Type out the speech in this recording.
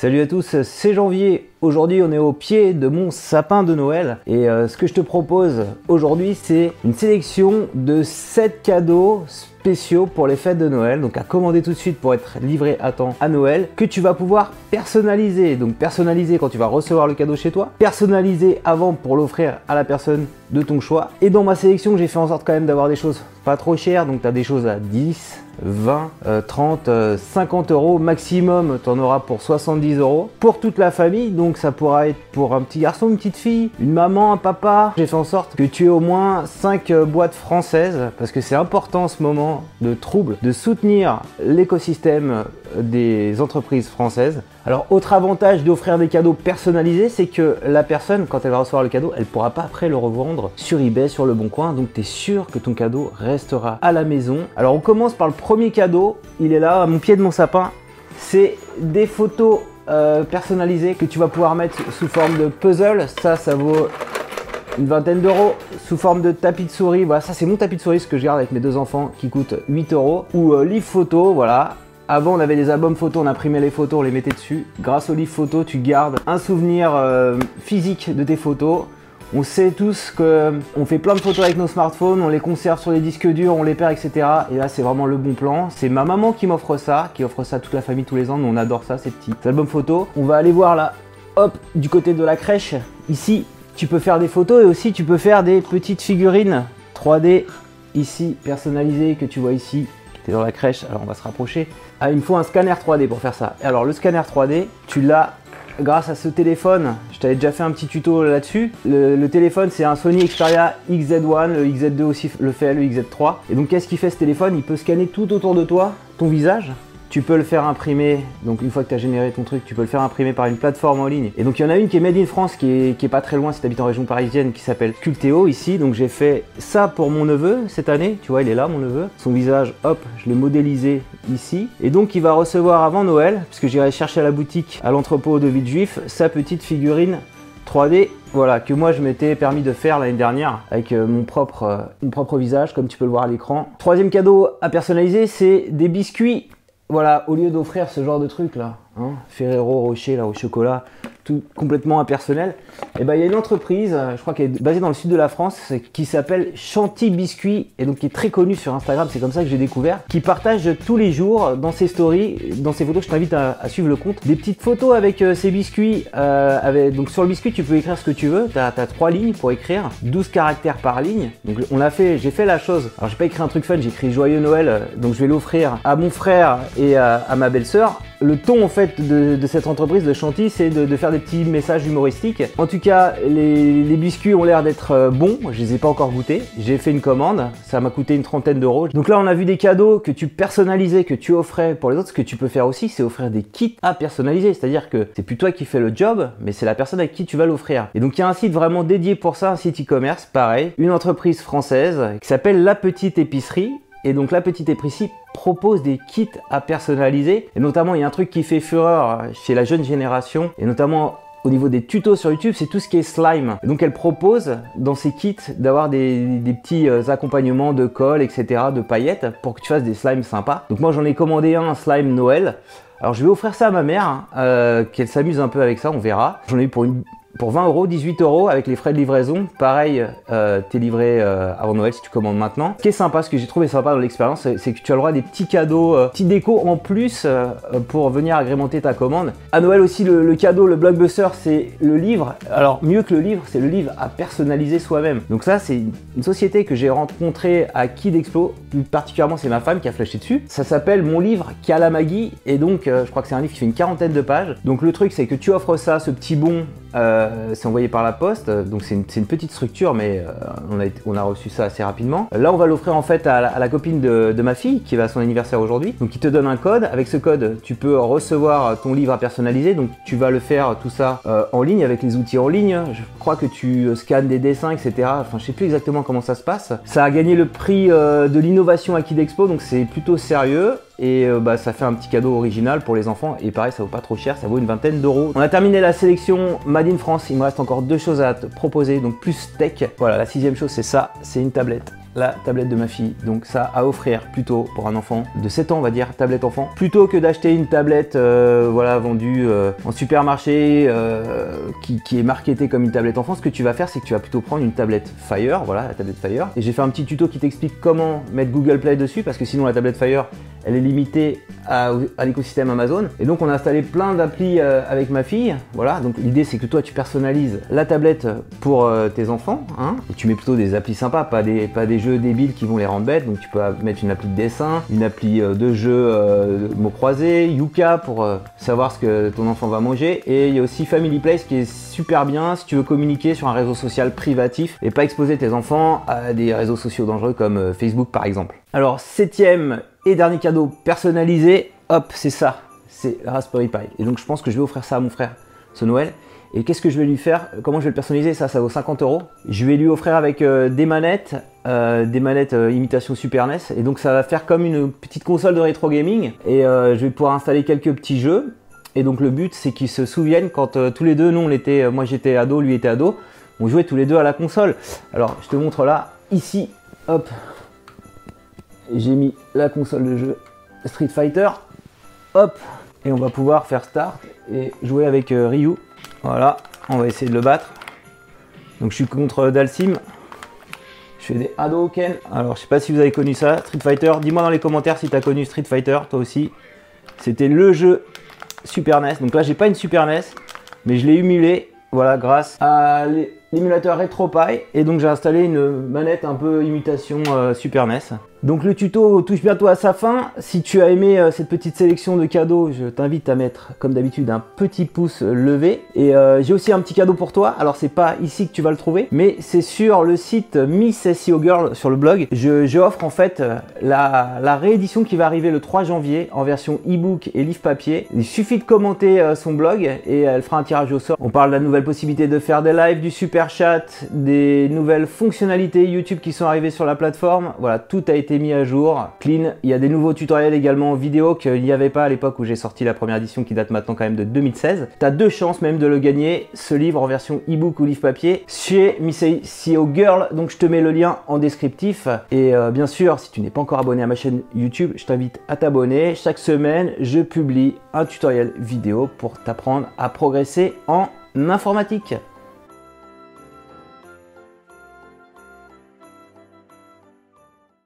Salut à tous, c'est Janvier. Aujourd'hui, on est au pied de mon sapin de Noël. Et euh, ce que je te propose aujourd'hui, c'est une sélection de 7 cadeaux spéciaux pour les fêtes de Noël. Donc à commander tout de suite pour être livré à temps à Noël. Que tu vas pouvoir personnaliser. Donc personnaliser quand tu vas recevoir le cadeau chez toi. Personnaliser avant pour l'offrir à la personne de ton choix. Et dans ma sélection, j'ai fait en sorte quand même d'avoir des choses pas trop chères. Donc tu as des choses à 10, 20, 30, 50 euros maximum, tu en auras pour 70 euros pour toute la famille. Donc ça pourra être pour un petit garçon, une petite fille, une maman, un papa. J'ai fait en sorte que tu aies au moins 5 euh, boîtes françaises parce que c'est important en ce moment de trouble de soutenir l'écosystème des entreprises françaises. Alors, autre avantage d'offrir des cadeaux personnalisés, c'est que la personne, quand elle va recevoir le cadeau, elle pourra pas après le revendre sur eBay, sur le bon coin. Donc, tu es sûr que ton cadeau restera à la maison. Alors, on commence par le premier cadeau. Il est là, à mon pied de mon sapin. C'est des photos euh, personnalisées que tu vas pouvoir mettre sous forme de puzzle. Ça, ça vaut une vingtaine d'euros sous forme de tapis de souris. Voilà, ça c'est mon tapis de souris ce que je garde avec mes deux enfants qui coûte 8 euros. Ou euh, livre photo, voilà. Avant, on avait des albums photos, on imprimait les photos, on les mettait dessus. Grâce au livre photo, tu gardes un souvenir euh, physique de tes photos. On sait tous qu'on fait plein de photos avec nos smartphones, on les conserve sur les disques durs, on les perd, etc. Et là, c'est vraiment le bon plan. C'est ma maman qui m'offre ça, qui offre ça à toute la famille tous les ans. Nous, on adore ça, ces petits albums photos. On va aller voir là, hop, du côté de la crèche. Ici, tu peux faire des photos et aussi tu peux faire des petites figurines 3D ici personnalisées que tu vois ici dans la crèche, alors on va se rapprocher. Ah, il me faut un scanner 3D pour faire ça. Alors le scanner 3D, tu l'as grâce à ce téléphone. Je t'avais déjà fait un petit tuto là-dessus. Le, téléphone, c'est un Sony Xperia XZ1, le XZ2 aussi le fait, le XZ3. Et donc qu'est-ce qu'il fait ce téléphone? Il peut scanner tout autour de toi, ton visage, tu peux le faire imprimer, donc une fois que tu as généré ton truc, tu peux le faire imprimer par une plateforme en ligne. Et donc il y en a une qui est made in France, qui est, pas très loin si tu habites en région parisienne, qui s'appelle Culteo ici. Donc j'ai fait ça pour mon neveu cette année, tu vois, il est là mon neveu. Son visage, hop, je l'ai modélisé ici. Et donc il va recevoir avant Noël, puisque j'irai chercher à la boutique, à l'entrepôt de vide juif, sa petite figurine 3D voilà, que moi je m'étais permis de faire l'année dernière avec euh, mon propre, euh, mon propre visage, comme tu peux le voir à l'écran. Troisième cadeau à personnaliser, c'est des biscuits voilà, au lieu d'offrir ce genre de truc là, hein, Ferrero Rocher là au chocolat, complètement impersonnel, et eh ben il y a une entreprise, euh, je crois qu'elle est basée dans le sud de la France, qui s'appelle Chanty Biscuit et donc qui est très connue sur Instagram, c'est comme ça que j'ai découvert, qui partage tous les jours dans ses stories, dans ses photos, je t'invite à, suivre le compte, des petites photos avec euh, ces biscuits. Euh, avec, donc sur le biscuit, tu peux écrire ce que tu veux, tu as, trois lignes pour écrire, 12 caractères par ligne. Donc on l'a fait, j'ai fait la chose. Alors j'ai pas écrit un truc fun, j'ai écrit joyeux Noël, donc je vais l'offrir à mon frère et à, ma belle-sœur. Le ton en fait de, cette entreprise de Chanty, c'est de, faire des petits messages humoristiques. En tout cas, les, biscuits ont l'air d'être euh, bons. Je les ai pas encore goûtés. J'ai fait une commande. Ça m'a coûté une trentaine d'euros. Donc là, on a vu des cadeaux que tu personnalisais, que tu offrais pour les autres. Ce que tu peux faire aussi, c'est offrir des kits à personnaliser. C'est-à-dire que c'est plus toi qui fais le job, mais c'est la personne avec qui tu vas l'offrir. Et donc, il y a un site vraiment dédié pour ça, un site e-commerce, pareil. Une entreprise française qui s'appelle La Petite Épicerie. Et donc la petite épicerie propose des kits à personnaliser. Et notamment, il y a un truc qui fait fureur chez la jeune génération, et notamment au niveau des tutos sur YouTube, c'est tout ce qui est slime. donc elle propose dans ses kits d'avoir des, petits euh, accompagnements de colle, etc., de paillettes pour que tu fasses des slimes sympas. Donc moi j'en ai commandé un, slime Noël. Alors je vais offrir ça à ma mère, hein, euh, qu'elle s'amuse un peu avec ça, on verra. J'en ai eu pour une pour 20 euros, 18 euros avec les frais de livraison. Pareil, euh, t'es livré euh, avant Noël si tu commandes maintenant. Ce qui est sympa, ce que j'ai trouvé sympa dans l'expérience, c'est que tu as le droit à des petits cadeaux, euh, petits décos en plus euh, pour venir agrémenter ta commande. À Noël aussi, le, cadeau, le blockbuster, c'est le livre. Alors mieux que le livre, c'est le livre à personnaliser soi-même. Donc ça, c'est une société que j'ai rencontrée à Kid Expo. Plus particulièrement, c'est ma femme qui a flashé dessus. Ça s'appelle Mon livre Kalamagi et donc je crois que c'est un livre qui fait une quarantaine de pages. Donc le truc, c'est que tu offres ça, ce petit bon c'est envoyé par la poste, donc c'est une, petite structure, mais euh, on, a, reçu ça assez rapidement. Là, on va l'offrir en fait à la, copine de, ma fille qui va à son anniversaire aujourd'hui. Donc, il te donne un code. Avec ce code, tu peux recevoir ton livre à personnaliser. Donc, tu vas le faire tout ça euh, en ligne avec les outils en ligne. Je crois que tu scannes des dessins, etc. Enfin, je sais plus exactement comment ça se passe. Ça a gagné le prix de l'innovation à Kid Expo, donc c'est plutôt sérieux et euh, bah, ça fait un petit cadeau original pour les enfants et pareil ça vaut pas trop cher, ça vaut une vingtaine d'euros. On a terminé la sélection Made in France, il me reste encore deux choses à te proposer, donc plus tech. Voilà, la sixième chose c'est ça, c'est une tablette. La tablette de ma fille. Donc ça à offrir plutôt pour un enfant de 7 ans, on va dire, tablette enfant, plutôt que d'acheter une tablette euh, voilà, vendue euh, en supermarché euh, qui, est marketée comme une tablette enfant. Ce que tu vas faire, c'est que tu vas plutôt prendre une tablette Fire, voilà, la tablette Fire. Et j'ai fait un petit tuto qui t'explique comment mettre Google Play dessus parce que sinon la tablette Fire, elle est limitée à, l'écosystème Amazon. Et donc on a installé plein d'applis avec ma fille. Voilà, donc l'idée c'est que toi tu personnalises la tablette pour tes enfants. Hein, et tu mets plutôt des applis sympas, pas des, pas des jeux débiles qui vont les rendre bêtes. Donc tu peux mettre une appli de dessin, une appli de jeu euh, mots croisés, Yuka pour euh, savoir ce que ton enfant va manger. Et il y a aussi Family Place qui est super bien si tu veux communiquer sur un réseau social privatif et pas exposer tes enfants à des réseaux sociaux dangereux comme euh, Facebook par exemple. Alors septième et dernier cadeau personnalisé, hop c'est ça, c'est Raspberry Pi. Et donc je pense que je vais offrir ça à mon frère ce Noël. Et qu'est-ce que je vais lui faire? Comment je vais le personnaliser? Ça, ça vaut 50 euros. Je vais lui offrir avec euh, des manettes, euh, des manettes euh, imitation Super NES. Et donc, ça va faire comme une petite console de rétro gaming. Et je vais pouvoir installer quelques petits jeux. Et donc, le but, c'est qu'ils se souviennent quand tous les deux, nous, on était, moi j'étais ado, lui était ado, on jouait tous les deux à la console. Alors, je te montre là, ici, hop, j'ai mis la console de jeu Street Fighter. Hop, et on va pouvoir faire start et jouer avec Ryu. Voilà, on va essayer de le battre. Donc je suis contre Dalsim. Je fais des Hadouken. Alors je sais pas si vous avez connu ça, Street Fighter. Dis-moi dans les commentaires si tu as connu Street Fighter, toi aussi. C'était le jeu Super NES. Donc là j'ai pas une Super NES, mais je l'ai humulé. Voilà, grâce à l'émulateur RetroPie. Et donc j'ai installé une manette un peu imitation euh, Super NES. Donc le tuto touche bientôt à sa fin. Si tu as aimé euh, cette petite sélection de cadeaux, je t'invite à mettre comme d'habitude un petit pouce levé. Et euh, j'ai aussi un petit cadeau pour toi. Alors c'est pas ici que tu vas le trouver, mais c'est sur le site Miss SEO Girl sur le blog. Je, offre en fait euh, la, réédition qui va arriver le 3 janvier en version e-book et livre papier. Il suffit de commenter son blog et elle fera un tirage au sort. On parle de la nouvelle possibilité de faire des lives, du super chat, des nouvelles fonctionnalités YouTube qui sont arrivées sur la plateforme. Voilà, tout a été mis à jour, clean. Il y a des nouveaux tutoriels également vidéo qu'il n'y avait pas à l'époque où j'ai sorti la première édition qui date maintenant quand même de 2016. Tu as deux chances même de le gagner, ce livre en version e-book ou livre papier chez Missy CEO Girl. Donc je te mets le lien en descriptif. Et euh, bien sûr, si tu n'es pas encore abonné à ma chaîne YouTube, je t'invite à t'abonner. Chaque semaine, je publie un tutoriel vidéo pour t'apprendre à progresser en informatique.